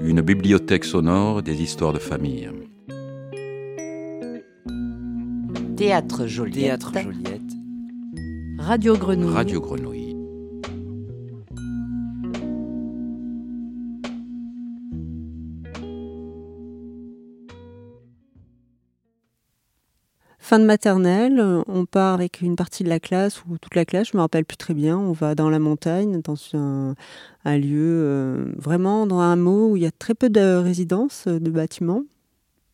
Une bibliothèque sonore des histoires de famille. Théâtre Joliette. Théâtre Joliette. Radio Grenouille. Radio Grenouille. Fin de maternelle, euh, on part avec une partie de la classe ou toute la classe, je me rappelle plus très bien. On va dans la montagne, dans un, lieu euh, vraiment dans un mot où il y a très peu de résidences, euh, de bâtiments.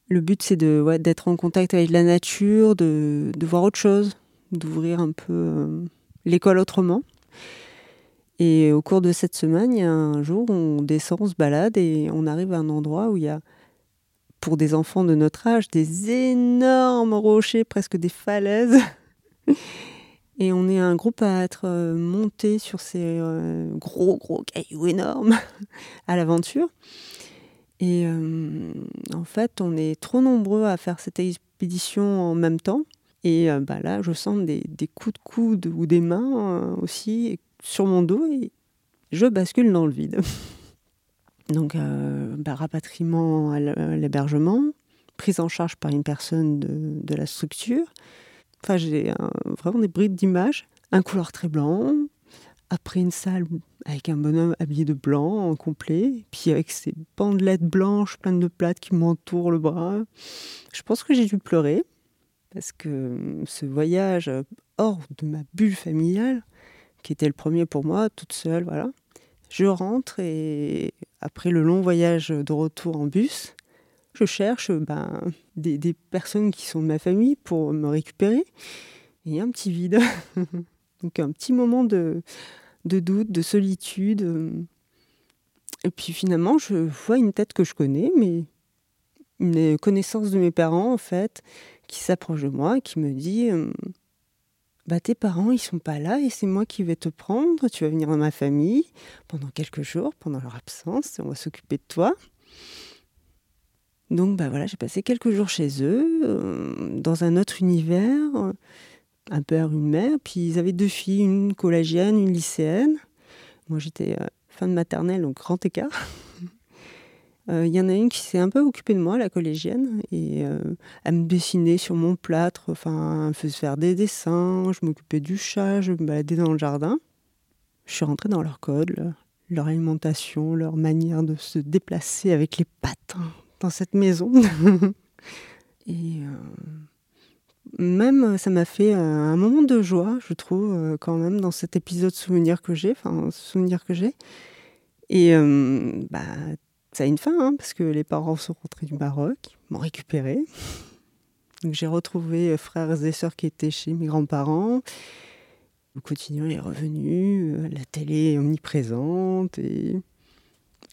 Le but c'est de d'être en contact avec la nature, de, de voir autre chose, d'ouvrir un peu l'école autrement. Et au cours de cette semaine, il y a un jour, on descend, on se balade et on arrive à un endroit où il y a pour des enfants de notre âge, des énormes rochers, presque des falaises. Et on est un groupe à être euh, monté sur ces euh, gros, gros cailloux énormes à l'aventure. Et euh, en fait, on est trop nombreux à faire cette expédition en même temps. Et bah là, je sens des, coups de coude ou des mains aussi sur mon dos et je bascule dans le vide. Donc, euh, bah, rapatriement à à l'hébergement, prise en charge par une personne de, la structure. Enfin, j'ai vraiment des brides d'images. Un couloir très blanc. Après, une salle avec un bonhomme habillé de blanc, en complet. Puis avec ces bandelettes blanches pleines de plâtre qui m'entourent le bras. Je pense que j'ai dû pleurer. Parce que ce voyage hors de ma bulle familiale, qui était le premier pour moi, toute seule, voilà. Je rentre et après le long voyage de retour en bus, je cherche ben, des, personnes qui sont de ma famille pour me récupérer. Et un petit vide. Donc un petit moment de, de doute, de solitude. Et puis finalement, je vois une tête que je connais, mais une connaissance de mes parents en fait, qui s'approche de moi, qui me dit euh, bah tes parents ils sont pas là et c'est moi qui vais te prendre, tu vas venir dans ma famille pendant quelques jours, pendant leur absence, et on va s'occuper de toi. Donc bah voilà, j'ai passé quelques jours chez eux, euh, dans un autre univers, un père, une mère, puis ils avaient deux filles, une collégienne, une lycéenne. Moi j'étais euh, fin de maternelle, donc grand écart. Euh, Il y en a une qui s'est un peu occupée de moi, la collégienne, et euh, elle me dessinait sur mon plâtre, enfin, elle faisait faire des dessins, je m'occupais du chat, je me baladais dans le jardin. Je suis rentrée dans leur code, leur, alimentation, leur manière de se déplacer avec les patins dans cette maison. et euh, même, ça m'a fait euh, un moment de joie, je trouve, euh, quand même, dans cet épisode souvenir que j'ai, enfin, souvenir que j'ai. Et euh, bah, ça a une fin, hein, parce que les parents sont rentrés du Maroc, m'ont récupéré. J'ai retrouvé euh, frères et sœurs qui étaient chez mes grands-parents. Le quotidien est revenu, euh, la télé est omniprésente et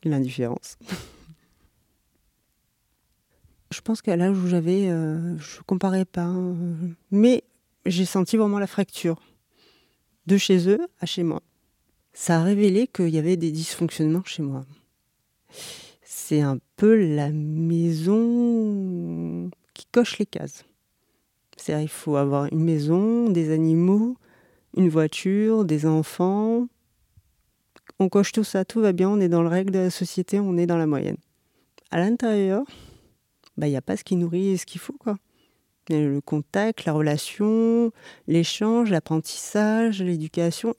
l'indifférence. Je pense qu'à l'âge où j'avais, euh, je comparais pas, euh, mais j'ai senti vraiment la fracture de chez eux à chez moi. Ça a révélé qu'il y avait des dysfonctionnements chez moi c'est un peu la maison qui coche les cases. C'est-à-dire il faut avoir une maison, des animaux, une voiture, des enfants. On coche tout ça, tout va bien, on est dans le règle de la société, on est dans la moyenne. À l'intérieur, bah, il n'y a pas ce qui nourrit et ce qu'il faut. Quoi. Le contact, la relation, l'échange, l'apprentissage, l'éducation.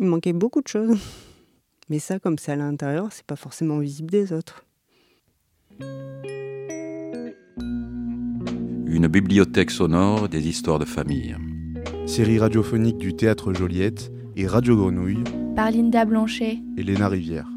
Il manquait beaucoup de choses. Mais ça, comme c'est à l'intérieur, c'est pas forcément visible des autres. Une bibliothèque sonore des histoires de famille. Série radiophonique du Théâtre Joliette et Radio Grenouille, par Linda Blanchet. et Léna Rivière.